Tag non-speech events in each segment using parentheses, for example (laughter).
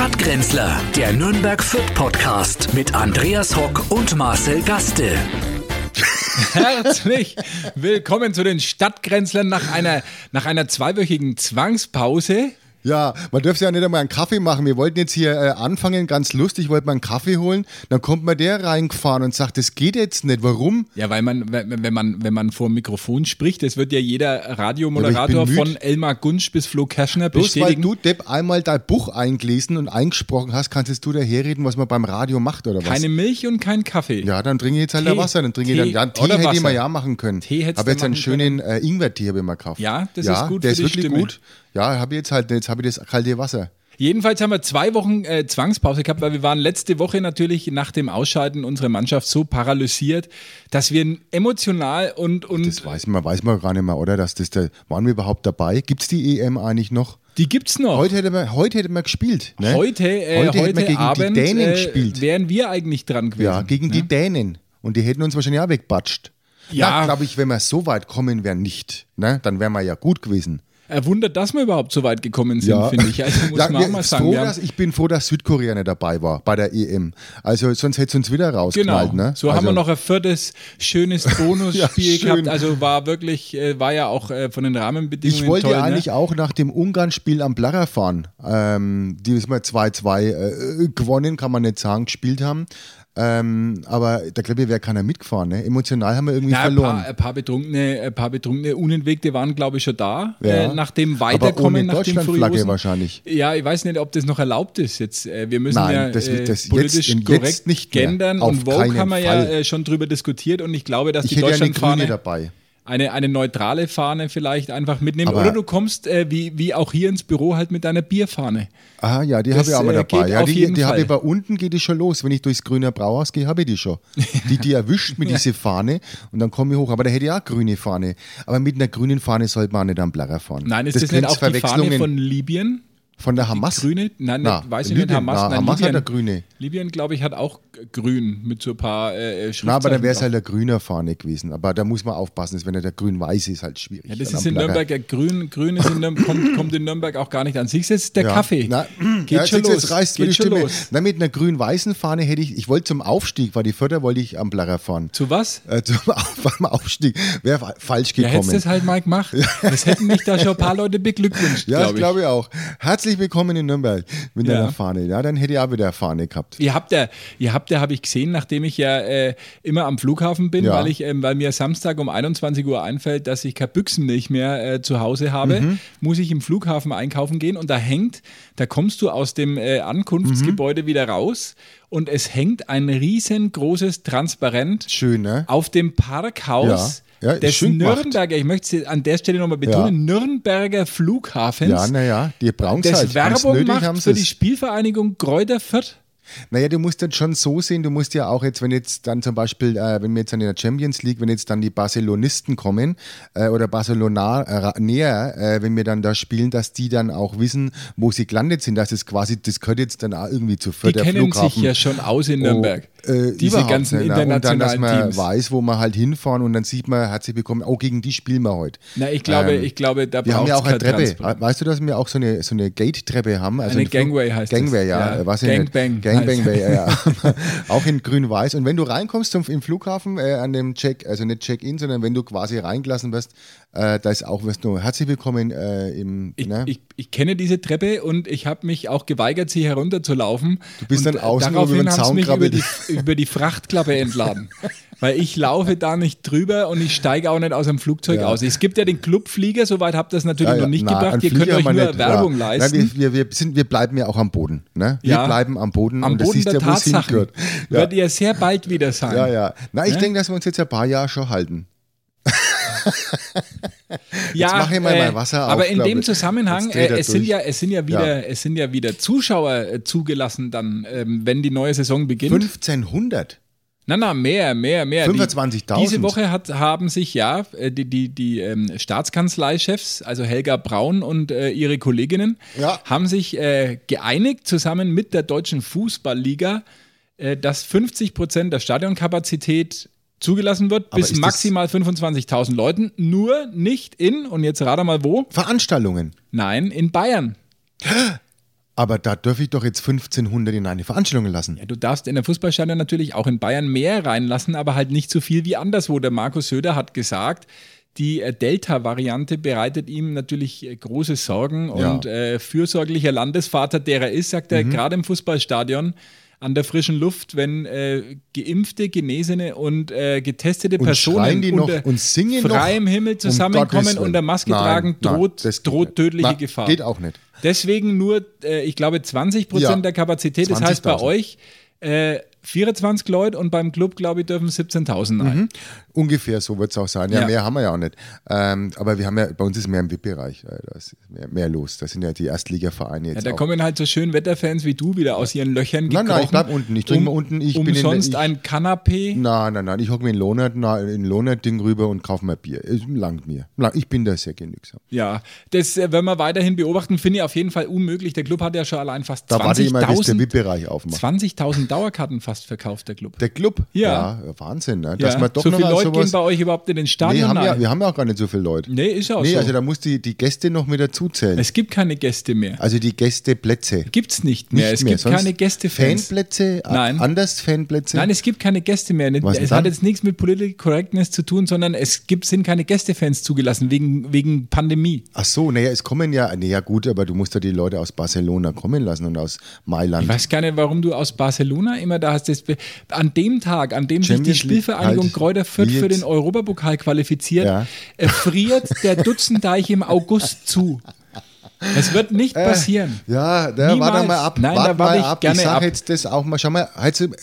Stadtgrenzler, der Nürnberg Fürth Podcast mit Andreas Hock und Marcel Gaste. Herzlich willkommen zu den Stadtgrenzlern nach einer, nach einer zweiwöchigen Zwangspause. Ja, man dürfte ja nicht einmal einen Kaffee machen. Wir wollten jetzt hier äh, anfangen, ganz lustig, wollten mal einen Kaffee holen. Dann kommt mal der reingefahren und sagt, das geht jetzt nicht. Warum? Ja, weil man, wenn man, wenn man vor dem Mikrofon spricht, das wird ja jeder Radiomoderator Ja, von Elmar Gunsch bis Flo Kerschner Bloß weil bestätigen. du, Depp, einmal dein Buch eingelesen und eingesprochen hast, kannst du da herreden, was man beim Radio macht oder was? Keine Milch und kein Kaffee. ja, dann trinke ich jetzt halt Tee. Wasser. Dann trinke ich dann, Tee ja, Tee oder hätte ich mal ja machen können. Tee hättest Aber du jetzt einen schönen äh, Ingwertee habe ich mal gekauft. Ja, das ja, ist gut der ist wirklich gut. Ja, habe ich jetzt halt, jetzt habe ich das kalte Wasser. Jedenfalls haben wir zwei Wochen äh, Zwangspause gehabt, weil wir waren letzte Woche natürlich nach dem Ausscheiden unserer Mannschaft so paralysiert, dass wir emotional und, und Das weiß man, weiß man gar nicht mehr, oder? Dass das der, waren wir überhaupt dabei? Gibt es die EM eigentlich noch? die gibt's noch. Heute hätte man, heute hätte man gespielt. Ne? Heute, äh, Heute heute, hätten wir gegen die Abend Dänen äh, gespielt. wären wir eigentlich dran gewesen. Ja, gegen die Dänen. Und die hätten uns wahrscheinlich auch wegbatscht. Ja. Ja, glaube ich, wenn wir so weit kommen wären, nicht. Ne? Dann wären wir ja gut gewesen. Er wundert, dass wir überhaupt so weit gekommen sind, finde ich. Also (laughs) muss Ja, man auch wir- mal sagen. froh, wir dass, ich bin froh, dass Südkorea nicht dabei war bei der EM. Also sonst hätte es uns wieder Genau, rausgeknallt. Ne? so also, haben wir noch ein viertes schönes (laughs) Bonusspiel Ja, schön. gehabt. Also war wirklich, äh, war ja auch äh, von den Rahmenbedingungen Ich wollte toll. ja eigentlich ne? auch nach dem Ungarn-Spiel am Blatter fahren. Ähm, die ist mal 2-2 äh, gewonnen, kann man nicht sagen, gespielt haben. Ähm, aber da glaube ich, wäre keiner mitgefahren. Ne? Emotional haben wir irgendwie ein, verloren. paar, ein paar betrunkene, ein paar betrunkene Unentwegte waren, glaube ich, schon da. Ja. Äh, nach dem Weiterkommen, nach dem Furiosen. wahrscheinlich. Ja, ich weiß nicht, ob das noch erlaubt ist jetzt. Äh, Wir müssen Nein, ja das- äh, das jetzt- politisch jetzt korrekt nicht mehr. gendern Auf und Vogue haben wir ja Fall. äh, schon drüber diskutiert und ich glaube, dass Ich die hätte ja Deutschlandfahne dabei. Eine, eine neutrale Fahne vielleicht einfach mitnehmen. Aber- Oder du kommst äh, wie, wie auch hier ins Büro halt mit deiner Bierfahne. Ah ja, die Das, habe ich auch mal äh, dabei. Ja, die die habe ich bei unten geht die schon los. Wenn ich durchs grüne Brauhaus gehe, habe ich die schon. Die, die erwischt mit (laughs) diese Fahne und dann komme ich hoch. Aber da hätte ich auch grüne Fahne. Aber mit einer grünen Fahne sollte man auch nicht am Blatter fahren. Nein, ist das, nicht könnte auch die Fahne von Libyen? Von der Hamas? Grüne? Nein, Na, weiß ich nicht. Hamas, Na, nein, Hamas Libyen. hat eine grüne. Libyen, glaube ich, hat auch grün mit so ein paar äh, Schriftzeichen. Na, aber dann wäre es halt eine grüne Fahne gewesen. Aber da muss man aufpassen, wenn er der grün-weiß ist, halt schwierig. Ja, das ist in. Nürnberg, ja, grün, grün ist in Nürnberg, kommt, kommt in Nürnberg auch gar nicht an. Siehst du, jetzt der Ja. Kaffee. Na, Geht ja, schon los. Jetzt reißt Geht die schon Stimme. los. Na, mit einer grün-weißen Fahne hätte ich, ich wollte zum Aufstieg, weil die Förder wollte ich am Blatter fahren. Zu was? Äh, (laughs) zum Aufstieg. Wäre fa- falsch Ja, hättest gekommen. du das halt mal gemacht. (laughs) Das hätten mich da schon ein paar Leute beglückwünscht, Ja, das glaube ich. glaube auch. Herzlich willkommen in Nürnberg mit Ja. deiner Fahne. Ja, dann hätte ich auch wieder eine Fahne gehabt. Ihr habt ja, ihr habt ja, habe ich gesehen, nachdem ich ja äh, immer am Flughafen bin, Ja. weil ich, ähm, weil mir Samstag um 21 Uhr einfällt, dass ich keine Büchsenmilch mehr äh, zu Hause habe, Mhm. muss ich im Flughafen einkaufen gehen und da hängt, da kommst du aus dem äh, Ankunftsgebäude wieder raus und es hängt ein riesengroßes Transparent Schön, ne? auf dem Parkhaus Ja. Ja, des. Nürnberger, ich möchte es an der Stelle nochmal betonen, Nürnberger Flughafens. Ja, naja, die brauchen das halt. Werbung macht für es. die Spielvereinigung Kräuter Fürth. Naja, du musst das schon so sehen, du musst ja auch jetzt, wenn jetzt dann zum Beispiel, äh, wenn wir jetzt dann in der Champions League, wenn jetzt dann die Barcelonisten kommen äh, oder Barcelona äh, näher, äh, wenn wir dann da spielen, dass die dann auch wissen, wo sie gelandet sind, dass es quasi, das gehört jetzt dann auch irgendwie zu Die Fürth, der kennen Flughafen. sich ja schon aus in Nürnberg. Oh, äh, Diese ganzen ne? Und dann, dass internationalen man Teams. weiß, wo man halt hinfahren und dann sieht man, herzlich willkommen, oh, gegen die spielen wir heute. Na, ich glaube, Ähm, ich glaube, da Wir haben ja braucht's auch eine Treppe. Weißt du, dass wir auch so eine, so eine Gate-Treppe haben? Also Eine Gangway heißt das. Gangway, ja. Ja, weiß ich nicht. Heißt- Way, ja. (laughs) auch in grün-weiß. Und wenn du reinkommst zum, im Flughafen, äh, an dem Check, also nicht Check-in, sondern wenn du quasi reingelassen wirst, äh, da ist auch, wirst du herzlich willkommen äh, im, Ich, ne? ich, ich kenne diese Treppe und ich habe mich auch geweigert, sie herunterzulaufen. Du bist dann außen über den Zaun mich über die, über die Frachtklappe entladen. (laughs) Weil ich laufe da nicht drüber und ich steige auch nicht aus dem Flugzeug Ja. aus. Es gibt ja den Clubflieger, soweit habt ihr das natürlich Ja, ja. noch nicht Na, gebracht. Ihr könnt euch nur nicht, Werbung leisten. Nein, wir, wir, sind, wir bleiben ja auch am Boden. Ne? Wir bleiben am Boden Am und das Boden siehst der ja, wo es Tatsachen wird ihr sehr bald wieder sein. ja, ja. Na, ich Ne? denke, dass wir uns jetzt ein paar Jahre schon halten. (laughs) Ja, mach ich mal mein Wasser auf, aber in dem. Zusammenhang, äh, es, sind durch. ja, es, sind ja wieder, Ja. es sind ja wieder Zuschauer äh, zugelassen dann, ähm, wenn die neue Saison beginnt. 1500. Na, na, mehr, mehr, mehr. Die- 25.000. Diese Woche hat, haben sich ja äh, die, die, die ähm, Staatskanzleichefs, also Helga Braun und äh, ihre Kolleginnen, Ja. haben sich äh, geeinigt, zusammen mit der Deutschen Fußballliga, äh, dass 50 Prozent der Stadionkapazität zugelassen wird, Aber bis maximal 25.000 Leuten, nur nicht in, und jetzt rate mal wo, Veranstaltungen. nein, in Bayern. (gasps) Aber da dürfe ich doch jetzt 1500 in eine Veranstaltung lassen. Ja, du darfst in der Fußballstadion natürlich auch in Bayern mehr reinlassen, aber halt nicht so viel wie anderswo. Der Markus Söder hat gesagt, die äh, Delta-Variante bereitet ihm natürlich äh, große Sorgen Ja. und äh, fürsorglicher Landesvater, der er ist, sagt er, Mhm. gerade im Fußballstadion an der frischen Luft, wenn äh, geimpfte, genesene und äh, getestete Und Personen die noch unter und singen noch? freiem Himmel Um zusammenkommen Willen. der Maske Nein, tragen, nein, droht, geht droht tödliche Na, Gefahr. Geht auch nicht. Deswegen nur, äh, ich glaube, 20 Prozent Ja. der Kapazität. Das heißt bei 20.000. euch äh, 24 Leute und beim Club, glaube ich, dürfen 17.000 rein. Ungefähr so wird es auch sein. Ja, Ja. mehr haben wir ja auch nicht. Ähm, aber wir haben ja, bei uns ist mehr im VIP-Bereich. äh, Da ist mehr, mehr los. Da sind ja die Erstligavereine jetzt. Ja, da auch. kommen halt so schön Wetterfans wie du wieder aus ihren Löchern Nein, gekrochen. nein, ich bleib unten. Ich trinke mal unten. Ich bin in umsonst ich- ein Kanapé. Nein, nein, nein. Ich hocke mir in Lohnert, na, in Lohnert-Ding rüber und kaufe mir Bier. Es langt mir. Ich bin da sehr genügsam. Ja, das äh, werden wir weiterhin beobachten, finde ich auf jeden Fall unmöglich. Der Club hat ja schon allein fast Da warte ich immer, bis der 20.000 VIP-Bereich aufmacht. 20.000 Dauerkarten fast verkauft, der Club. Der Club? Ja. Wahnsinn, ne? Ja, Dass man doch so noch Leute sowas gehen bei euch überhaupt in den Nee, Stadion haben wir, rein. wir haben ja auch gar nicht so viele Leute. Nee, ist ja auch Nee, so. also da muss die, die Gäste noch mit dazu zählen. es gibt keine Gäste mehr. Also die Gästeplätze. Gibt's nicht mehr. Nicht es mehr. gibt Sonst keine Gästefans. Fanplätze? Nein. Anders Fanplätze? Nein, es gibt keine Gäste mehr. Was es hat jetzt nichts mit Political Correctness zu tun, sondern es gibt, sind keine Gästefans zugelassen wegen, wegen Pandemie. Ach so, naja, es kommen ja, naja gut, aber du musst ja die Leute aus Barcelona kommen lassen und aus Mailand. Ich weiß gar nicht, warum du aus Barcelona immer da hast. An dem Tag, an dem sich die Champions Spielvereinigung halt, Kräuter Fürth wie für den Europapokal qualifiziert, Ja. äh, friert der Dutzendeich im August zu. Das wird nicht passieren. Ja, da Niemals. warte mal ab. Nein, warte da warte mal ich ab. gerne ich sag ab. jetzt das auch mal. Schau mal,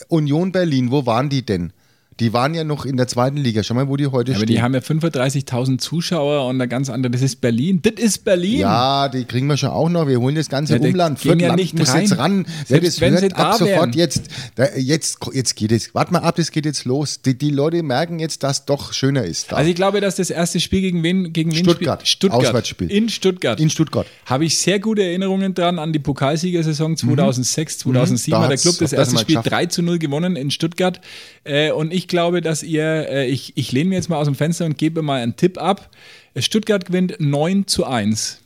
Union Berlin, wo waren die denn? Die waren ja noch in der zweiten Liga. Schau mal, wo die heute Aber stehen. die haben ja 35.000 Zuschauer und eine ganz andere. Das ist Berlin. Das ist Berlin. ja, die kriegen wir schon auch noch. Wir holen das ganze Ja, Umland. gehen ja nicht muss rein. jetzt ran. Ja, Selbst das wenn hört sie ab da sofort wären. jetzt. Da, jetzt. Jetzt geht es. Warte mal ab, das geht jetzt los. Die, die Leute merken jetzt, dass doch schöner ist. Da. Also ich glaube, dass das erste Spiel gegen wen gegen wen Stuttgart. spielt? Stuttgart. Auswärtsspiel. In Stuttgart. in Stuttgart. Habe ich sehr gute Erinnerungen dran an die Pokalsiegersaison 2006, 2007 Mhm. Da hat der Club das erste Spiel geschafft. 3 zu 0 gewonnen in Stuttgart. Äh, und ich glaube, dass ihr, äh, ich, ich lehne mir jetzt mal aus dem Fenster und gebe mal einen Tipp ab. Stuttgart gewinnt 9 zu 1.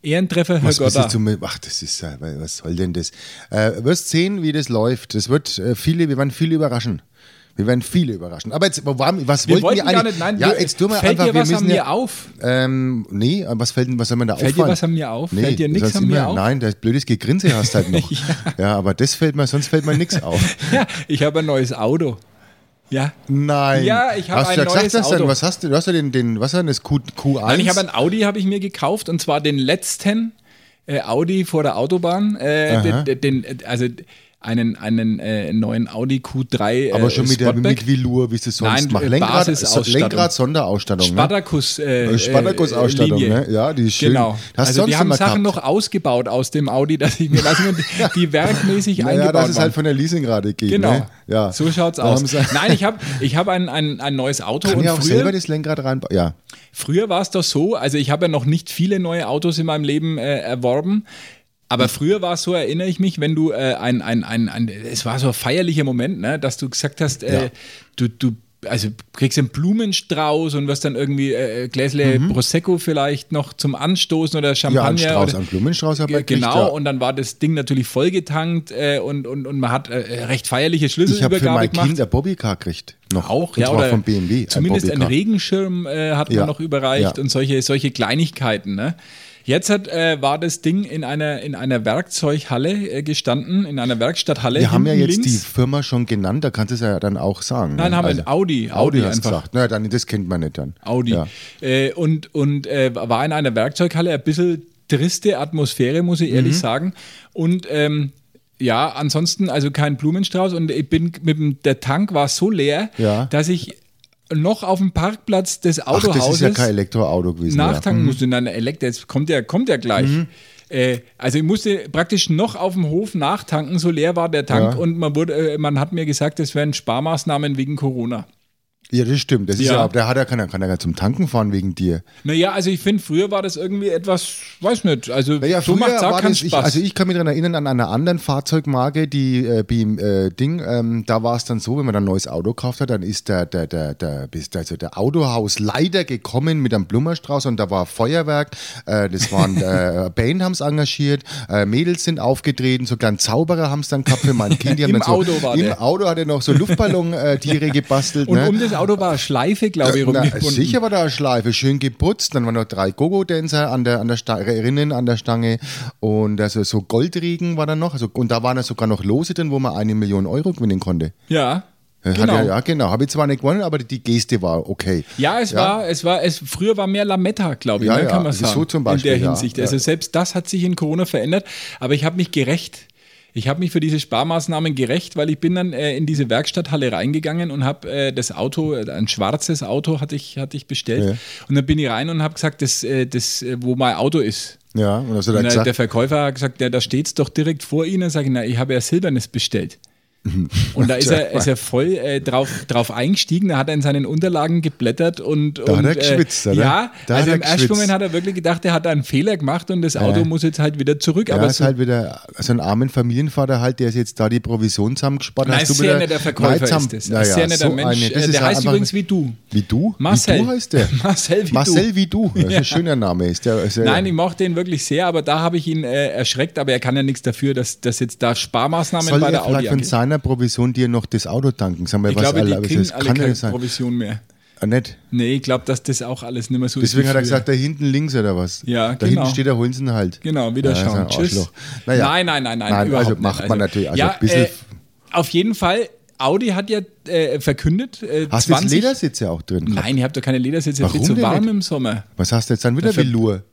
Ehrentreffer, Herr Gotter. zum, ach, das ist, äh, was soll denn das? Äh, wirst sehen, wie das läuft. Das wird äh, viele, wir werden viele überraschen. Wir werden viele überraschen. Aber jetzt, waren- was Wir wollten wir gar eigentlich? nicht, nein, ja, wir- jetzt tun wir fällt einfach, dir wir was an mir ja, auf? Ähm, nee, was fällt, was soll man da Fällt dir auffallen? was an mir auf? Nee, Fällt dir nichts an mir immer, auf? Nein, das blödes Gegrinse hast halt noch. (laughs) ja. aber das fällt mir, sonst fällt mir nichts auf. (laughs) Ja, ich habe ein neues Auto. Ja. Nein. Ja, ich habe ein du ja gesagt, neues denn? Auto. Was hast du? Du hast ja den, den was war denn das Q, Q1? Nein, ich habe ein Audi, habe ich mir gekauft und zwar den letzten äh, Audi vor der Autobahn. Äh, den, den, also einen, einen äh, neuen Audi Q3. Äh, aber schon mit, der, mit Velour, wie es sonst Nein, äh, Lenkrad. Lenkrad Sonderausstattung. Ne? Spartacus. Äh, äh, Linie. ne? Ja, die ist schön. Genau. Hast also sonst die haben Sachen gehabt? noch ausgebaut aus dem Audi, dass ich mir lassen und (laughs) die werkmäßig Naja, eingebaut dass es waren. halt von der Leasingrate geht. Genau. Ne? Ja. So schaut's aus. sie- Nein, ich habe ich hab ein, ein, ein neues Auto Kann und ja auch früher, selber das Lenkrad reinbauen. Ja. Früher war es doch so, also ich habe ja noch nicht viele neue Autos in meinem Leben äh, erworben. Aber früher war es so, erinnere ich mich, wenn du äh, ein, ein, ein, ein, es war so ein feierlicher Moment, ne, dass du gesagt hast, äh, Ja. du, du also kriegst einen Blumenstrauß und wirst dann irgendwie äh, Gläsle Prosecco vielleicht noch zum Anstoßen oder Mhm. Ja, Champagner. einen Strauß, oder, einen Blumenstrauß man Ge- Genau, gekriegt, ja. und dann war das Ding natürlich vollgetankt äh, und, und, und man hat äh, recht feierliche Ich habe für Schlüsselübergabe mein gemacht. Kind ein Bobbycar gekriegt. Noch. Auch, Und ja, oder vom BMW. ein zumindest einen Bobbycar. Regenschirm äh, hat Ja, man noch überreicht und solche, solche Kleinigkeiten. Ne? Jetzt hat, äh, war das Ding in einer, in einer Werkzeughalle äh, gestanden, in einer Werkstatthalle. Wir haben ja jetzt die links. Firma schon genannt, da kannst du es ja dann auch sagen. Nein, ne? haben wir Also, Audi. Audi Audi hast einfach. gesagt. Na, dann, das kennt man nicht dann. Audi. Ja. Äh, und und äh, war in einer Werkzeughalle, ein bisschen triste Atmosphäre, muss ich Mhm. ehrlich sagen. Und ähm, ja, ansonsten also kein Blumenstrauß und ich bin mit dem, der Tank war so leer, Ja. dass ich noch auf dem Parkplatz des Ach, Autohauses das ist ja kein Elektroauto gewesen. nachtanken ja. Mhm. musste. Nein, Elektro, jetzt kommt ja, kommt ja gleich. Äh, also ich musste praktisch noch auf dem Hof nachtanken, so leer war der Tank Ja. und man, wurde, äh, man hat mir gesagt, das wären Sparmaßnahmen wegen Corona. Ja, das stimmt. Das ist Ja. ja, der hat ja, kann, er- kann er ja zum Tanken fahren wegen dir. Naja, also ich finde, früher war das irgendwie etwas, weiß nicht, also Naja, so macht es auch keinen das, ich, Spaß. also ich kann mich daran erinnern an einer anderen Fahrzeugmarke, die äh, BM, äh, Ding, ähm, da war es dann so, wenn man ein neues Auto gekauft hat, dann ist der, der, der, der, also der Autohausleiter gekommen mit einem Blumenstrauß und da war Feuerwerk, äh, das waren (laughs) äh, Band haben es engagiert, äh, Mädels sind aufgetreten, sogar ein Zauberer haben es dann gehabt für mein Kind. Die haben (laughs) Im dann so, Auto war Im der. Auto hat er noch so Luftballon-Tiere gebastelt. und ne? um das Auto war eine Schleife, glaube ich, Na, rumgebunden. sicher war da eine Schleife, schön geputzt. Dann waren noch drei Gogo-Dancer an der, an der Sta- Rinnen an der Stange und also so Goldregen war da noch. Also, und da waren da sogar noch Lose drin, wo man eine Million Euro gewinnen konnte. Ja, Hat genau. Ja, ja, genau. Habe ich zwar nicht gewonnen, aber die Geste war okay. Ja, es war, es war, es früher war mehr Lametta, glaube ich, Ja, ne, ja, kann man so sagen. zum Beispiel, in der ja, Hinsicht. ja. Also selbst das hat sich in Corona verändert, aber ich habe mich gerecht. Ich habe mich für diese Sparmaßnahmen gerecht, weil ich bin dann äh, in diese Werkstatthalle reingegangen und habe äh, das Auto, äh, ein schwarzes Auto hatte ich, hatte ich bestellt. Ja. Und dann bin ich rein und habe gesagt, das, äh, das, äh, wo mein Auto ist. Ja, und Und gesagt, der Verkäufer hat gesagt, ja, da steht es doch direkt vor Ihnen. Sag ich, na, ich habe ja Silbernes bestellt. Und da ist er, ist er voll äh, drauf, drauf eingestiegen, da hat er in seinen Unterlagen geblättert und. Da hat und, er geschwitzt, äh, oder? Ja, Da also hat im ersten. Moment hat er wirklich gedacht, er hat einen Fehler gemacht und das Auto Ja. muss jetzt halt wieder zurück. ja, aber ist so, halt wieder so ein armen Familienvater halt, der ist jetzt da die Provision zusammengespart. Nein, Hast du sehr netter Verkäufer Nein, zusammen- ist das. Naja, sehr netter so Mensch. eine- das Äh, ist der ja heißt übrigens wie du. Wie du? (laughs) Marcel. Wie du heißt der? Marcel wie Marcel du. wie du. Das ist ein schöner Name. Ist der, ist Nein, ich mochte ihn wirklich sehr, aber da habe ich ihn äh, erschreckt, aber er kann ja nichts dafür, dass, dass jetzt da Sparmaßnahmen Soll bei er der Audi von. Seiner Provision dir noch das Auto danken? Sagen wir, Ich was glaube, die alle- kriegen das alle kann keine nicht sein. Provision mehr. Ah, nicht? Nee, ich glaube, dass das auch alles nicht mehr so Deswegen ist. hat wie er gesagt, da hinten links oder was? Ja, da genau. hinten steht, da sie ihn halt. Genau, wieder Ja, schauen. Tschüss. Naja. Nein, nein, nein, nein, Nein, also nicht. macht man natürlich, also ja, ein bisschen- äh, auf jeden Fall, Audi hat ja äh, verkündet, äh, Hast du jetzt 20 Ledersitze auch drin? gehabt? Nein, ich habe da keine Ledersitze, Warum viel zu warm nicht? im Sommer. Was hast du jetzt dann wieder Velour?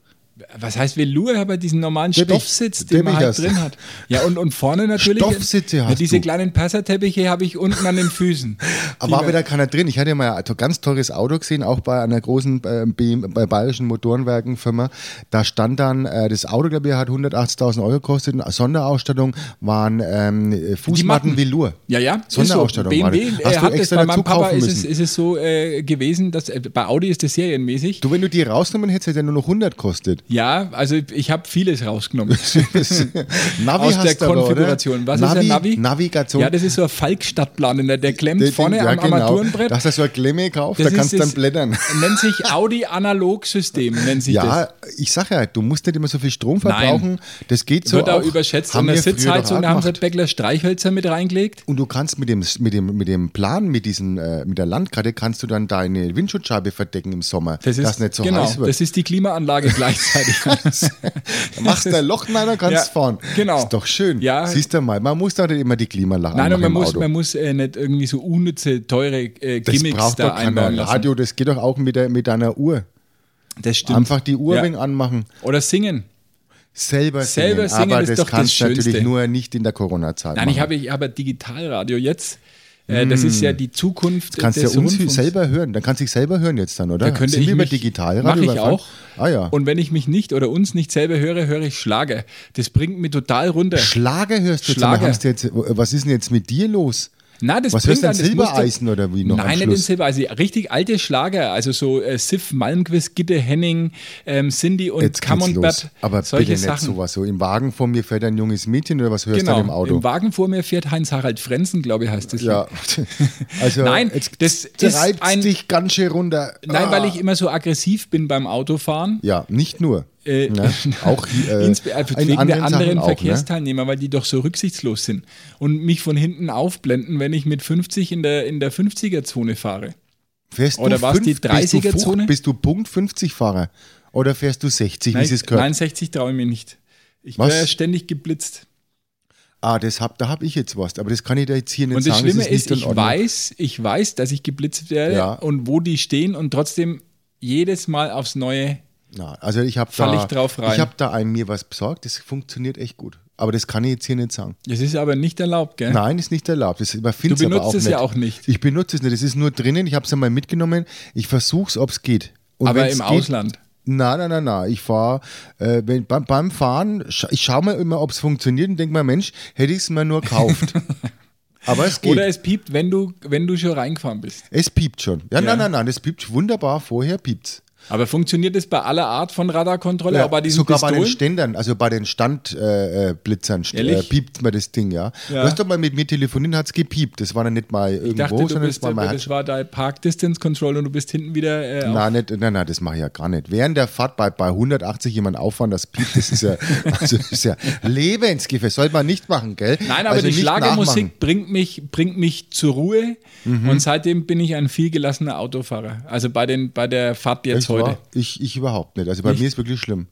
Was heißt Velour? Ja diesen normalen Teppich. Stoffsitz, den man Teppich halt hast du. drin hat. Ja, und, und vorne natürlich. Stoffsitze ja, hast diese du. kleinen Perserteppiche habe ich unten an den Füßen. (laughs) Aber war man- wieder keiner drin. Ich hatte mal ein ganz teures Auto gesehen, auch bei einer großen äh, bei bayerischen Motorenwerkenfirma. Da stand dann, äh, das Auto, glaube ich, hat 180.000 Euro gekostet. Sonderausstattung waren ähm, Fußmatten Matten. Velour. Ja, ja. Sonderausstattung So. war BMW das. äh, Hast du hat es extra bei dazu meinem Papa ist es, ist es so äh, gewesen, dass äh, bei Audi ist es serienmäßig. Du, wenn du die rausgenommen hättest, hätte er nur noch 100 kostet. Ja, also ich habe vieles rausgenommen. (laughs) Navi Aus der Konfiguration. Oder? Was Navi, ist ein Navi? Navigation. Ja, das ist so ein Falk-Stadtplaner, der klemmt Der vorne ja, am genau. Armaturenbrett. Da hast du so eine Klemme gekauft, Das da kannst du dann blättern. (laughs) Nennt sich Audi Analog-System, nennt sich das. Ja, ich sag ja, du musst nicht immer so viel Strom verbrauchen. Das geht so wird auch auch. überschätzt. Haben Und der Sitzheizung, da haben sie. Beckler Streichhölzer mit reingelegt. Und du kannst mit dem, mit dem, mit dem Plan, mit, diesen, äh, mit der Landkarte, kannst du dann deine Windschutzscheibe verdecken im Sommer, Das ist, dass nicht so genau, heiß wird. das ist die Klimaanlage gleichzeitig. (laughs) (laughs) Da machst du ein Loch rein und kannst Ja, fahren. genau. Ist doch schön. Ja. Siehst du mal, man muss da nicht immer die Klimaanlage Nein, und man muss, Auto. man muss äh, nicht irgendwie so unnütze, teure äh, das Gimmicks braucht da doch einbauen lassen. Radio, das geht doch auch mit, der, mit deiner Uhr. Das stimmt. Einfach die Uhr Ja. wegen anmachen. Oder singen. Selber singen. Selber singen aber das kannst du natürlich nur nicht in der Corona-Zeit Nein, machen. ich habe, ich habe Digitalradio jetzt. Äh, Das ist ja die Zukunft Das kannst du des ja uns Rundfunks. selber hören. Dann kannst du dich selber hören jetzt dann, oder? Da könnte Sind ich wir über mich, Digitalradio Mache ich auch. Ah ja. Und wenn ich mich nicht oder uns nicht selber höre, höre ich Schlager. Das bringt mich total runter. Schlager hörst du. Schlager. jetzt. Was ist denn jetzt mit dir los? Na, das Was bringt hörst du denn, dann, Silbereisen oder wie noch Nein, nicht den? Silbereisen. Richtig alte Schlager, also so äh, Sif Malmquist, Gitte Henning, ähm, Cindy und Jetzt. Camembert. Aber solche bitte nicht Sachen. sowas. So im Wagen vor mir fährt ein junges Mädchen oder was hörst Genau, du im Auto? im Wagen vor mir fährt Heinz-Harald Frenzen, glaube ich, heißt das. ja. (laughs) Also Nein, das ist treibt's ein- dich ganz schön runter. Nein, Ah. weil ich immer so aggressiv bin beim Autofahren. Ja, nicht nur. Äh, ne? (laughs) Auch äh, äh, wegen der anderen auch, ne? Verkehrsteilnehmer, weil die doch so rücksichtslos sind und mich von hinten aufblenden, wenn ich mit 50 in der, in der 50er-Zone fahre. Fährst Oder du war's die fünf- bist du 30er-Zone? Fuch- Bist du Punkt 50 Fahrer? Oder fährst du 60, wie Nein, es es gehört? nein, 60 traue ich mir nicht. Ich werde ständig geblitzt. Ah, das hab, da habe ich jetzt was, aber das kann ich da jetzt hier nicht Und das sagen. Schlimme ist, ist, ich weiß, ich weiß, dass ich geblitzt werde Ja. und wo die stehen und trotzdem jedes Mal aufs Neue. Na, also ich habe Fall da, ich drauf rein. Ich habe da einem mir was besorgt, das funktioniert echt gut. Aber das kann ich jetzt hier nicht sagen. Das ist aber nicht erlaubt, gell? Nein, ist nicht erlaubt. Das Du überfind's aber benutzt es nicht. ja auch nicht. Ich benutze es nicht. Es ist nur drinnen. Ich habe es einmal mitgenommen. Ich versuche es, ob es geht. Und aber im geht, Ausland. Nein, nein, nein, nein. Ich fahre, äh, beim, beim Fahren, scha ich schaue mal immer, ob es funktioniert und denke mir, Mensch, hätte ich es mir nur gekauft. (laughs) Aber es geht. Oder es piept, wenn du, wenn du schon reingefahren bist. Es piept schon. Ja, Ja. nein, nein, nein, das piept wunderbar. Vorher piept's. Aber funktioniert das bei aller Art von Radarkontrolle, Ja, auch bei diesen sogar bei den Pistolen? Ständern, also bei den Standblitzern äh, äh, äh, piept mir das Ding, ja. Ja. Du hast doch mal mit mir telefoniert, hat's gepiept. Das war dann nicht mal irgendwo, ich dachte, du sondern bist, das war mal das war dein Park Distance Control und du bist hinten wieder äh, Nein, nicht, nein, nein, das mache ich ja gar nicht. Während der Fahrt bei, bei 180 jemand auffahren, das piept, das ist ja, (laughs) also das ist ja lebensgefährlich. Sollte man nicht machen, gell? Nein, aber also die Schlagermusik bringt mich, bringt mich zur Ruhe Mhm. und seitdem bin ich ein viel gelassener Autofahrer. Also bei, den, bei der Fahrt jetzt Echt wahr? Ich, ich überhaupt nicht. Also bei mir ist wirklich schlimm.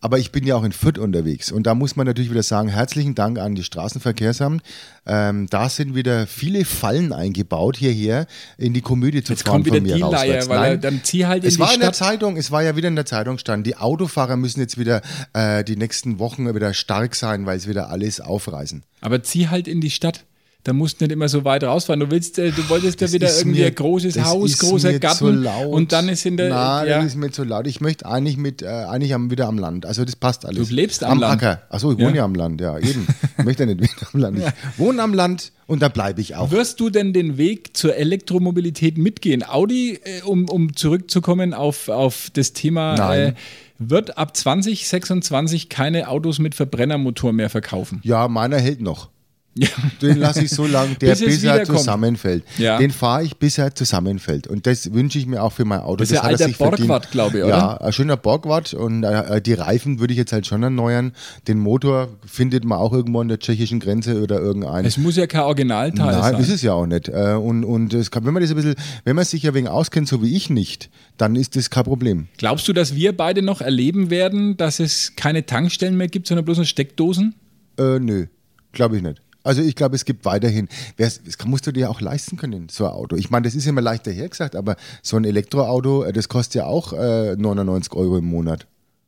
Aber ich bin ja auch in Fürth unterwegs und da muss man natürlich wieder sagen, herzlichen Dank an die Straßenverkehrsamt. Ähm, da sind wieder viele Fallen eingebaut hierher in die Komödie zu Jetzt fahren kommt wieder von mir die Leier, rauswärts. weil er, Nein. dann zieh halt in Es die war in der Stadt. Zeitung, es war ja wieder in der Zeitung stand, die Autofahrer müssen jetzt wieder äh, die nächsten Wochen wieder stark sein, weil sie wieder alles aufreißen. Aber zieh halt in die Stadt. Da musst du nicht immer so weit rausfahren. Du willst, äh, du wolltest ja Das wieder ist irgendwie mir- ein großes Haus, großer Garten und dann ist in der Nein, ja, das ist mir zu laut. Ich möchte eigentlich mit äh, eigentlich am, wieder am Land. Also das passt alles. Du lebst am Land. Acker. Achso, ich wohne Ja. ja. am Land, ja, eben. Ich möchte ja nicht wieder am Land. Ich wohne am Land und da bleibe ich auch. Wirst du denn den Weg zur Elektromobilität mitgehen? Audi, äh, um, um zurückzukommen auf, auf das Thema, Nein. äh, wird ab 2026 keine Autos mit Verbrennermotor mehr verkaufen. Ja, meiner hält noch. Ja. Den lasse ich so lange, der Bis bis, er zusammenfällt. Ja. Den fahre ich, bis er zusammenfällt. Und das wünsche ich mir auch für mein Auto. Das ist ja hat er alter. Borgward, glaube ich, Ja, ein schöner Borgward. Und äh, die Reifen würde ich jetzt halt schon erneuern. Den Motor findet man auch irgendwo an der tschechischen Grenze oder irgendein. Es muss ja kein Originalteil Nein, sein. ist es ja auch nicht. Äh, Und, und kann, wenn man das ein bisschen, wenn man sich ja wegen auskennt, so wie ich nicht, dann ist das kein Problem. Glaubst du, dass wir beide noch erleben werden, dass es keine Tankstellen mehr gibt, sondern bloß noch Steckdosen? Äh, nö, glaube ich nicht. Also ich glaube, es gibt weiterhin, das musst du dir auch leisten können, so ein Auto. Ich meine, das ist immer leichter hergesagt, aber so ein Elektroauto, äh, das kostet ja auch äh, 99 Euro im Monat.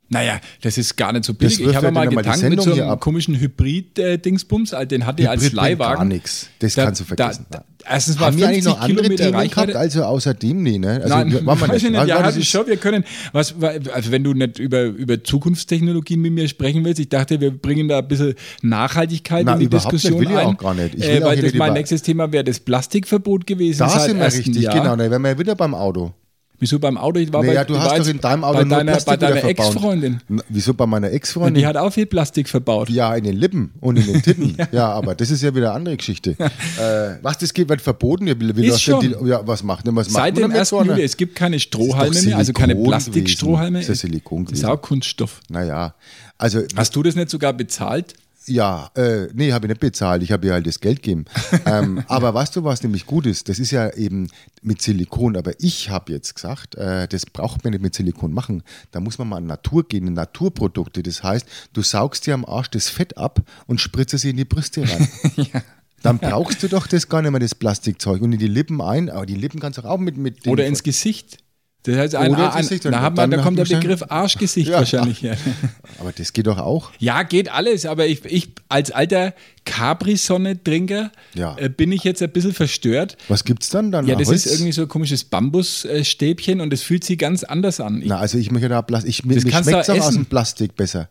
Naja, das ist gar nicht so billig. Ich habe ja mal die getankt mit so einem komischen Hybrid-Dingsbums, den hatte ich als Leihwagen. Gar nichts. Das Da- kannst du vergessen. Da, da, erstens war Haben wir 50 eigentlich noch andere Kilometer Themen Reichweite. gehabt, also außerdem nee, ne? Also, Nein, weiß ich nicht. War- Ja, ich schon. Wir können, was, also wenn du nicht über, über Zukunftstechnologien mit mir sprechen willst, ich dachte, wir bringen da ein bisschen Nachhaltigkeit Na, in die überhaupt nicht, Diskussion will ich ein. auch gar nicht. Ich will äh, weil das nicht mein nächstes Thema wäre das Plastikverbot gewesen Da sind wir 1. richtig, Jahr. genau. Da wären wir wieder beim Auto. Wieso beim Auto? Ich war Naja, bei, du hast doch in deinem Auto bei deiner, bei deiner. Ex-Freundin. Wieso bei meiner Und Ex-Freundin? die hat auch viel Plastik verbaut. Ja, in den Lippen und in den Titten. (laughs) ja. aber das ist ja wieder eine andere Geschichte. äh, was das geht, wird verboten. Wie, wie Ist schon. Die, ja, was macht denn was Seit man dem damit 1. vorne? Juli, es gibt keine Strohhalme mehr, also keine Plastikstrohhalme. Das ist ja Silikon Das ist auch Kunststoff. Naja, also Hast du das nicht sogar bezahlt? Ja, äh, nee, habe ich nicht bezahlt. Ich habe ihr halt das Geld gegeben. (laughs) ähm, aber weißt du, was nämlich gut ist? Das ist ja eben mit Silikon. Aber ich habe jetzt gesagt, äh, das braucht man nicht mit Silikon machen. Da muss man mal an Natur gehen, in Naturprodukte. Das heißt, du saugst dir am Arsch das Fett ab und spritzt es in die Brüste rein. (laughs) Dann brauchst du doch das gar nicht mehr, das Plastikzeug. Und in die Lippen ein. Aber die Lippen kannst du auch mit, mit Oder ins Gesicht. Das heißt, ein, Oder ein, da, man, Dann da kommt der Begriff Arschgesicht Ja. wahrscheinlich her. (laughs) Aber das geht doch auch. Ja, geht alles, aber ich, ich als alter Capri-Sonne-Trinker Ja. äh, bin ich jetzt ein bisschen verstört. Was gibt's dann? dann Ja, das Holz? ist irgendwie so ein komisches Bambusstäbchen und das fühlt sich ganz anders an. Ich, Na, also ich möchte da Plastik. Ich, mir schmeckt es aus dem Plastik besser.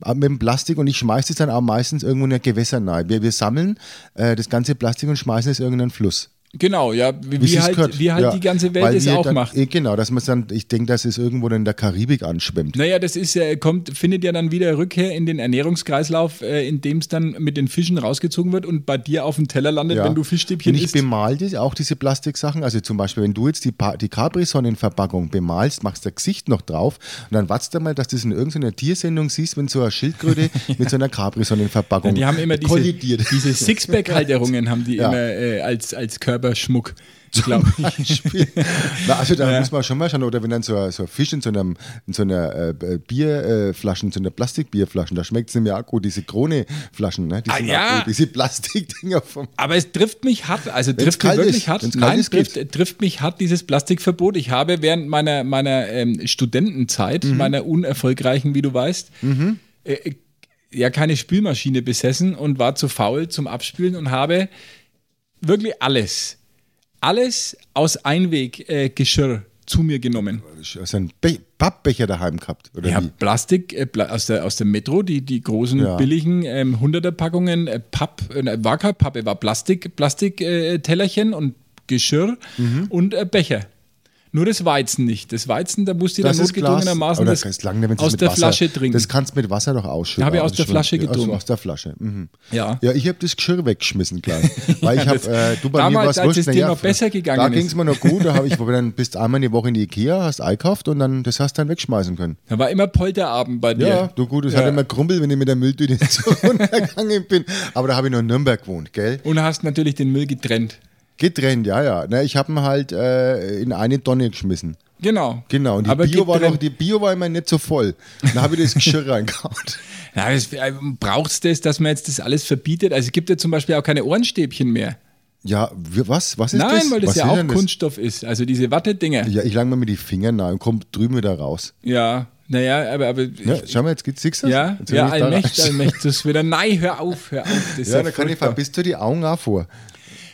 Aber Mit dem Plastik und ich schmeiße es dann auch meistens irgendwo in ein Gewässer rein. Wir, wir sammeln äh, das ganze Plastik und schmeißen es in irgendeinen Fluss. Genau, ja, wie, Wie halt, wie halt Ja, die ganze Welt es auch dann, macht. eh, Genau, dass man dann, ich denke, dass es irgendwo in der Karibik anschwemmt. Naja, das ist ja, kommt, findet ja dann wieder Rückkehr in den Ernährungskreislauf, äh, in dem es dann mit den Fischen rausgezogen wird und bei dir auf dem Teller landet, Ja. wenn du Fischstäbchen und ich isst. bemal das, auch diese Plastiksachen. Also zum Beispiel, wenn du jetzt die, Pa- die Capri-Sonnenverpackung bemalst, machst du Gesicht noch drauf und dann wartest du mal, dass du das in irgendeiner Tiersendung siehst, wenn so eine Schildkröte (laughs) mit so einer Capri-Sonnenverpackung Die haben immer diese, kollidiert. diese Sixpack-Halterungen haben die Ja. immer äh, als, als Körperschmuck. Ich glaube, (laughs) Na, also da Ja. muss man schon mal schauen, oder wenn dann so, ein- so ein Fisch in so, einem, in so einer äh, Bierflaschen, so einer Plastikbierflaschen, da schmeckt es nämlich auch gut, diese Krone-Flaschen, ne? die Ah, ja. gut, diese Plastikdinger vom aber es trifft mich hart, also Wenn's trifft mich wirklich ist, hart. Nein, ist, trifft, trifft mich hart dieses Plastikverbot. Ich habe während meiner, meiner ähm, Studentenzeit, Mhm. meiner unerfolgreichen, wie du weißt, äh, ja keine Spülmaschine besessen und war zu faul zum Abspülen und habe wirklich alles, alles aus Einweggeschirr äh, Geschirr zu mir genommen. Hast du einen Be Pappbecher daheim gehabt? Oder Ja, wie? Plastik äh, Pla aus, der, aus der Metro, die, die großen Ja. billigen ähm, 100er Packungen äh, Papp, äh, war kein Pappe, war Plastik, Plastiktellerchen äh, und Geschirr Mhm. und äh, Becher. Nur das Weizen nicht. Das Weizen, da musst du dann Das notgedrungenermaßen das das ist lang, wenn du aus der Wasser, Flasche trinken. Das kannst du mit Wasser doch ausschütten. Habe ich aus der schon- Flasche ja, also getrunken. aus der Flasche. Mhm. Ja. Ja, ich habe das Geschirr weggeschmissen gleich. (laughs) Weil ich habe, äh, du bei mir Damals, war's als wurscht, es dir ja, noch besser gegangen Da ging es mir noch gut, da habe ich, dann bist einmal eine Woche in die Ikea, hast eingekauft und dann das hast du dann wegschmeißen können. Da war immer Polterabend bei dir. Ja, du gut, es Ja. hat immer Krumpel, wenn ich mit der Mülltüte (laughs) runtergegangen bin. Aber da habe ich noch in Nürnberg gewohnt, gell? Und hast natürlich den Müll getrennt. Getrennt, ja, ja. Na, ich habe ihn halt äh, in eine Tonne geschmissen. Genau. Genau, und die Aber Bio war noch, die Bio war immer nicht so voll. Dann habe ich das Geschirr (laughs) reingehaut. Ja, das, äh, braucht's das, dass man jetzt das alles verbietet? Also es gibt ja zum Beispiel auch keine Ohrenstäbchen mehr. Ja, was? Was ist Nein, das? weil das was ja auch denn das? Kunststoff ist. Also diese Wattedinger. Ja, ich lang mal mit die Finger nah und komm drüben wieder raus. Ja, naja, aber, aber Ja, schau mal, jetzt geht's, siehst du ja, Jetzt ja, ich Allmächt. Allmächt, das wieder, nein, hör auf, hör auf. (laughs) Das ist Ja, da kann ich furchtbar. bis du die Augen auch vor.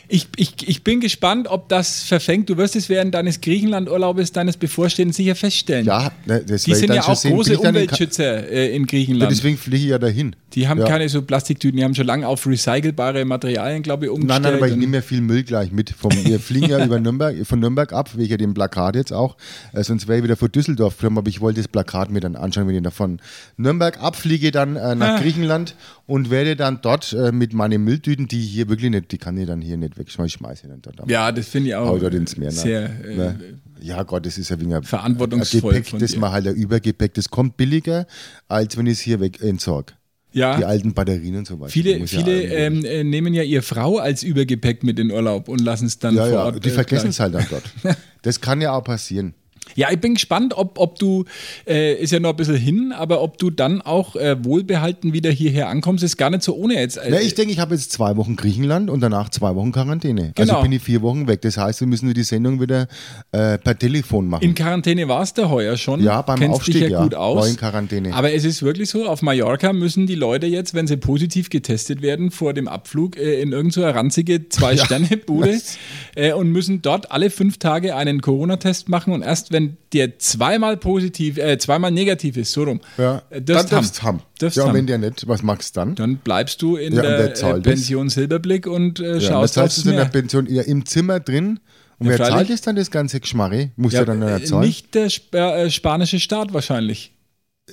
Ich, ich, ich bin gespannt, ob das verfängt. Du wirst es während deines Griechenland-Urlaubes, deines bevorstehenden sicher feststellen. Ja, ne, das Die sind ja auch sehen. Große dann in Umweltschützer äh, in Ja, Griechenland. deswegen fliege ich ja dahin. die haben ja. keine so Plastiktüten, die haben schon lange auf recycelbare Materialien, glaube ich, Nein, umgestellt. nein, aber ich nehme ja viel Müll gleich mit. Vom, wir fliegen ja (laughs) über Nürnberg, von Nürnberg ab, wegen dem Plakat jetzt auch. Äh, sonst wäre ich wieder vor Düsseldorf gekommen, aber ich wollte das Plakat mir dann anschauen, wenn ich da von Nürnberg abfliege, dann äh, nach Ah. Griechenland und werde dann dort äh, mit meinen Mülltüten, die hier wirklich nicht, die kann ich dann hier nicht wegschmeißen, ich schmeiße dann dort ja, das finde ich auch ins Meer. ne? sehr äh, Ne? Ja, Gott, das ist ja wegen ein Verantwortungsvoll Gepäck, von das man halt ein Übergepäck, das kommt billiger, als wenn ich es hier weg entsorge. ja. Die alten Batterien und so weiter. Viele, ja viele irgendwo- ähm, äh, nehmen ja ihre Frau als Übergepäck mit in Urlaub und lassen es dann ja, vor ja, Ort. die äh, vergessen es halt dann dort. (laughs) Das kann ja auch passieren. Ja, ich bin gespannt, ob, ob du, äh, ist ja noch ein bisschen hin, aber ob du dann auch äh, wohlbehalten wieder hierher ankommst, ist gar nicht so ohne jetzt. Äh, Ja, ich denke, ich habe jetzt zwei Wochen Griechenland und danach zwei Wochen Quarantäne. Genau. Also bin ich vier Wochen weg. Das heißt, wir müssen die Sendung wieder äh, per Telefon machen. in Quarantäne warst du heuer schon. Ja, beim Kennst Aufstieg, dich ja, ja. gut aus. War in Quarantäne. Aber es ist wirklich so, auf Mallorca müssen die Leute jetzt, wenn sie positiv getestet werden, vor dem Abflug äh, in irgendeine so ranzige (laughs) Zwei-Sterne-Bude (laughs) äh, und müssen dort alle fünf Tage einen Corona-Test machen und erst wenn der zweimal positiv, äh, zweimal negativ ist, so rum, ja. äh, dann darfst haben. Darfst Ja, und haben. wenn der nicht, was magst du dann? Dann bleibst du in Ja, und wer der äh, das? Pension Silberblick und äh, Ja, schaust das aufs du in der Meer. Pension ja, im Zimmer drin. Und wer freilich. zahlt das dann, das ganze Geschmarre? Muss Ja, ja, dann äh, einer zahlen? nicht der Sp äh, spanische Staat wahrscheinlich.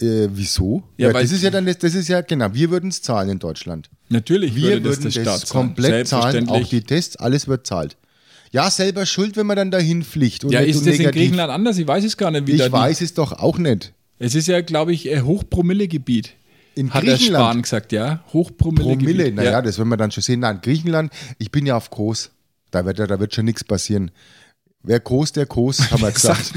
Äh, wieso? Ja, Ja, weil- das ist ja dann, das, das ist ja, genau, wir würden es zahlen in Deutschland. Natürlich Wir würde das würden der das, Staat zahlen. komplett zahlen, auch die Tests, alles wird zahlt. Ja, selber schuld, wenn man dann dahin fliegt. Ja, ist das in negativ. Griechenland anders? Ich weiß es gar nicht, wie Ich weiß es doch auch nicht. Es ist ja, glaube ich, ein Hochpromille-Gebiet. In Hat der Griechenland? Spahn gesagt, ja. Hochpromille-Gebiet. Promille, naja, ja. das werden wir dann schon sehen. Nein, Griechenland, ich bin ja auf Kos. Da wird, da wird schon nichts passieren. Wer Kos, der Kos, haben wir (laughs) gesagt.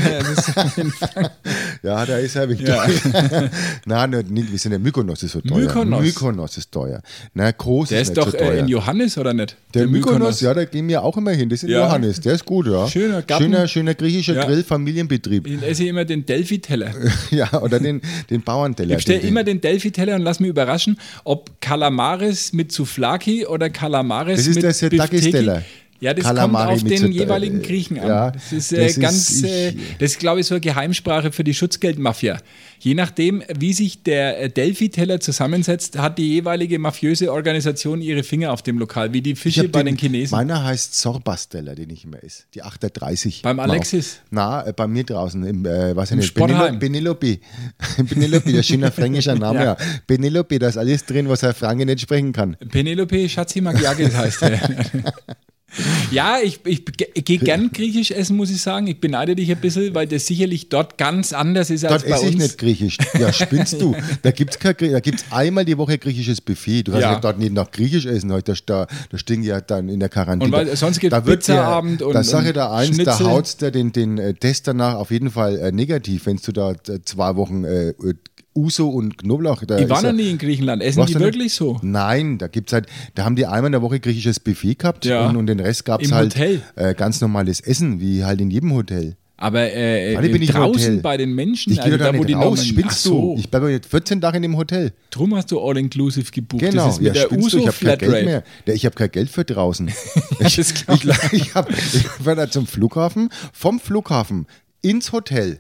Ja, da ist er wirklich. Ja. (laughs) Nein, nicht, wir sind ja Mykonos ist so teuer. Mykonos. Mykonos ist teuer. Na, Kos Der ist, ist doch so teuer. äh, in Johannes, oder nicht? der Mykonos, ja, da gehen wir auch immer hin. Das ist in Ja. Johannes, der ist gut, ja. Schöner Garten. Schöner, schöner griechischer Ja. Grill, Familienbetrieb. Ich esse immer den Delphi-Teller. (laughs) ja, oder den, den Bauernteller. Ich bestelle den- immer den Delphi-Teller und lass mich überraschen, ob Kalamaris mit Souflaki oder Kalamaris Das ist mit der Setakis-Teller. Ja, das Kalamari kommt auf den jeweiligen äh, Griechen an. ja, das ist äh, das ist- ganz, äh, ich- das ist glaube ich so eine Geheimsprache für die Schutzgeldmafia. Je nachdem, wie sich der äh, Delphi-Teller zusammensetzt, hat die jeweilige mafiöse Organisation ihre Finger auf dem Lokal, wie die Fische bei den, den Chinesen. Meiner heißt Sorbasteller, den ich immer esse. Die 830. Beim Alexis? Na, äh, bei mir draußen, im, äh, was Im nicht, Sportheim? Penelope. Penelope, (laughs) der schöner fränkischer Name. Ja. Penelope, da ist alles drin, was ein Franke nicht sprechen kann. Penelope Schatzimagiagis heißt er. (laughs) Ja, ich, ich, ich gehe gern griechisch essen, muss ich sagen. Ich beneide dich ein bisschen, weil das sicherlich dort ganz anders ist als Dort bei esse ich uns. nicht griechisch. Ja, spinnst du. Da gibt es da gibt's einmal die Woche griechisches Buffet. Du kannst Ja. ja. dort nicht nach griechisch essen. Da, da, da stehen ja dann in der Quarantäne. Und weil- sonst da wird Pizzaabend und- Da sage ich da eins, da Schnitzel. haut der den, den äh, Test danach auf jeden Fall äh, negativ, wenn du da äh, zwei Wochen äh, äh, Uso und Knoblauch. Da Ich war noch er- nie in Griechenland. Essen die wirklich so? Nein, da gibt's halt, da haben die einmal in der Woche griechisches Buffet gehabt Ja. und, und den Rest gab es halt Hotel. äh, ganz normales Essen, wie halt in jedem Hotel. Aber äh, Warte, bin ich draußen bei den Menschen, Ich also doch da wo die raus, spinnst so, du? Ich bleibe jetzt 14 Tage in dem Hotel. drum hast du All-Inclusive gebucht. Genau, das ist mit ja, der spinnst du? USO Ich habe kein Geld mehr. Ja, Ich habe kein Geld für draußen. (laughs) ich ich, ich, hab, ich war da zum Flughafen, vom Flughafen ins Hotel.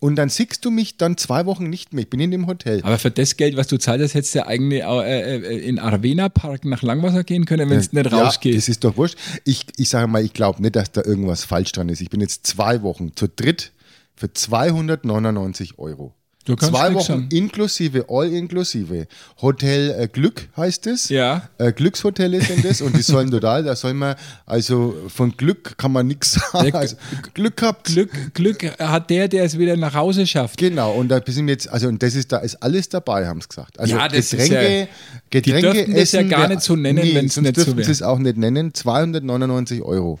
Und dann siehst du mich dann zwei Wochen nicht mehr. Ich bin in dem Hotel. Aber für das Geld, was du zahlst, hättest du ja eigentlich äh, äh, in Arvena Park nach Langwasser gehen können, wenn du nicht Ja, rausgehst. das ist doch wurscht. Ich, ich sage mal, ich glaube nicht, dass da irgendwas falsch dran ist. Ich bin jetzt zwei Wochen zu dritt für 299 Euro. Du kannst Zwei Wochen sagen. inklusive, all inklusive. Hotel äh, Glück heißt es. Ja. Äh, Glückshotelle sind das und die sollen total, da soll man, also von Glück kann man nichts sagen. Also, Glück gehabt. Glück, Glück hat der, der es wieder nach Hause schafft. Genau, und da sind wir jetzt, also und das ist, da ist alles dabei, haben sie gesagt. Also Ja, das ist Getränke, ja- Getränke, dürften das ja Essen, gar nicht so nennen, nee, wenn's sonst nicht so dürften wär. sie es auch nicht nennen. 299 Euro.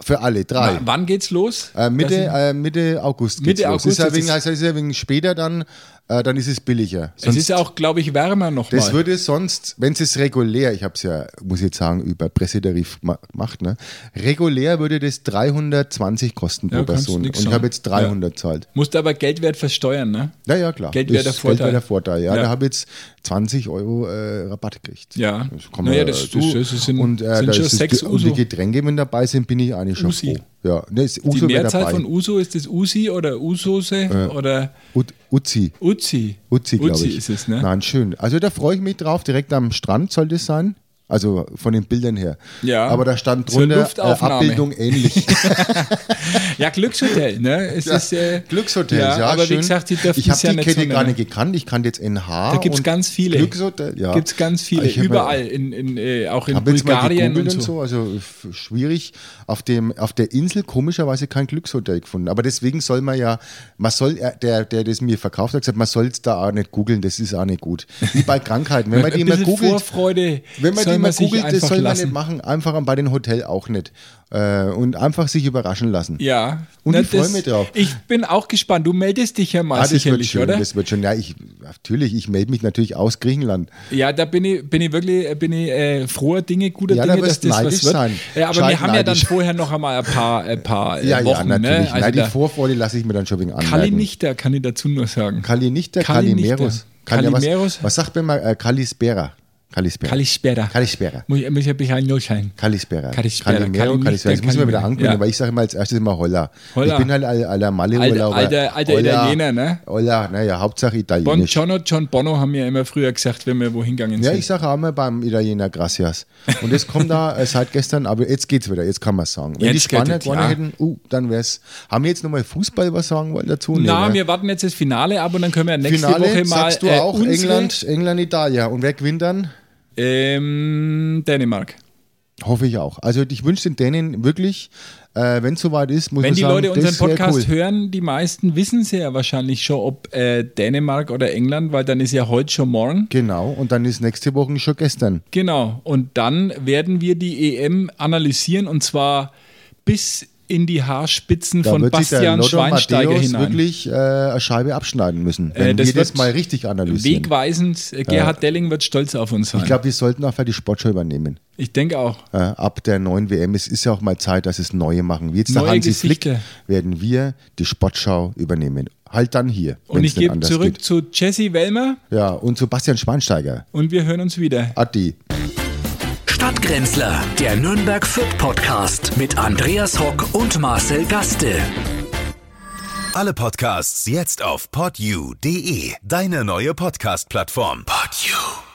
Für alle, drei. W- Wann geht's los? Äh, Mitte, äh, Mitte August Mitte los. August, ist ja wegen, ist- also ist ja wegen später dann, äh, dann ist es billiger. ist, es ist auch, glaube ich, wärmer nochmal. Das würde sonst, wenn es regulär, ich habe es ja, muss ich jetzt sagen, über Pressetarif gema- gemacht, ne? regulär würde das 320 kosten pro Ja, du Person. Und ich habe jetzt 300 zahlt. Musst aber Geldwert versteuern, ne? Ja, ja, klar. Geld wäre Das der Vorteil. wäre der Vorteil, ja. Ja. Da habe ich jetzt 20 Euro äh, Rabatt gekriegt. Ja. Das Naja, das- äh, das- das sind- und, äh, sind da schon ist sechs Und die. Getränke, wenn dabei sind, bin ich eigentlich schon Usi. froh. Ja, ne, ist Die Uso wäre Mehrzahl dabei. von Uso ist das Usi oder Usose oder Ut- Uzi. Uzi. Uzi, glaube Uzi ich. ist es, ne? Nein, schön. Also da freue ich mich drauf. Direkt am Strand soll das sein. Also von den Bildern her. Ja. Aber da stand drunter äh. Abbildung ähnlich. (laughs) Ja, Glückshotel, ne? Es ist, äh, Glückshotels, ja, aber schön. wie gesagt, die dürfen ich es habe ja die Kette so gar nicht gekannt. Ich kannte jetzt NH. Da gibt's und ganz viele. Glückshotel, ja. Gibt's ganz viele, Ich überall, in, in, äh, auch in Bulgarien gegoogelt und so. Also schwierig. Auf, dem, auf der Insel komischerweise kein Glückshotel gefunden. Aber deswegen soll man ja, man soll, äh, der, der das mir verkauft hat, gesagt, man soll es da auch nicht googeln, das ist auch nicht gut. Wie bei Krankheiten. Wenn man die immer googelt, Vorfreude wenn man die mal sich googelt, das soll man lassen. nicht machen. Einfach bei den Hotel auch nicht. Äh, und einfach sich überraschen lassen. Ja. Und Na, ich freu das- mich drauf. Ich bin auch gespannt. Du meldest dich ja mal Ah, das wird sicherlich, schön, oder? das wird schon. Ja, ich, natürlich, ich melde mich natürlich aus Griechenland. Ja, da bin ich, bin ich wirklich bin ich, äh, froher Dinge, guter Ja, da Dinge, dass wirst das was neidisch wird. sein. Äh, aber Schalt wir haben ja dann neidisch. (laughs) vorher noch einmal ein paar, ein paar äh, Ja, Wochen. ja, natürlich. Ne? Also Nein, die da, Vorfreude lasse ich mir dann schon wegen anmerken. Kalinichter kann ich dazu nur sagen. Kalinichter, Kalinichter. Kalimeros. Kali- was- Kalimeros. Was sagt man mal? Äh, Kalispera. Kalispera. Kalispera. Kalispera. Muss ich, muss ich ein sein. Kalispera. Kalispera. Kalinichter, Kalispera. Das muss ich mir wieder angewöhnen, Ja. weil ich sage immer als erstes immer Holla. Holla. Ich bin halt al- aller Malle Alter- Urlauber. alter- alter Holla. Italiener, ne? Holla, naja, Hauptsache Bon Italienisch. Jono, John Bono haben ja immer früher gesagt, wenn wir wohin gegangen Ja, sind. ich sage auch immer beim Italiener Gracias. Und das kommt da seit gestern, aber jetzt geht's wieder, jetzt kann man sagen. Wenn die Jetzt geht Spanier es, gewonnen ja. hätten, uh, dann wär's. Haben wir jetzt nochmal Fußball was sagen wollen dazu? Nee, Na, ne? wir warten jetzt das Finale ab und dann können wir nächste Finale, Woche mal sagst du äh, auch England, England, Italien. Und wer gewinnt dann? Ähm, Dänemark. Hoffe ich auch. Also ich wünsche den Dänen wirklich, äh, wenn es soweit ist, muss Wenn man die sagen, Leute unseren das wär Podcast cool. hören, die meisten wissen sie ja wahrscheinlich schon, ob äh, Dänemark oder England, weil dann ist ja heute schon morgen. Genau, und dann ist nächste Woche schon gestern. Genau. Und dann werden wir die EM analysieren und zwar bis in die Haarspitzen Da von der Bastian Schweinsteiger Matthäus hinein. wirklich äh, eine Scheibe abschneiden müssen, wenn das wir das mal richtig analysieren. Wegweisend. Äh, Gerhard Delling wird stolz auf uns sein. Ich glaube, wir sollten auch für die Sportschau übernehmen. ich denke auch. Äh, ab der neuen WM. Es ist ja auch mal Zeit, dass es neue machen. Wie jetzt der Neue Hansi Flick Gesichter. werden wir die Sportschau übernehmen. Halt dann hier. Und ich gebe zurück Geht. zu Jesse Wellmer Ja, und zu Bastian Schweinsteiger. und wir hören uns wieder. Adi. Stadtgrenzler, der Nürnberg Fürth Podcast mit Andreas Hock und Marcel Gaste. Alle Podcasts jetzt auf podyou.de, deine neue Podcast-Plattform. Podyou.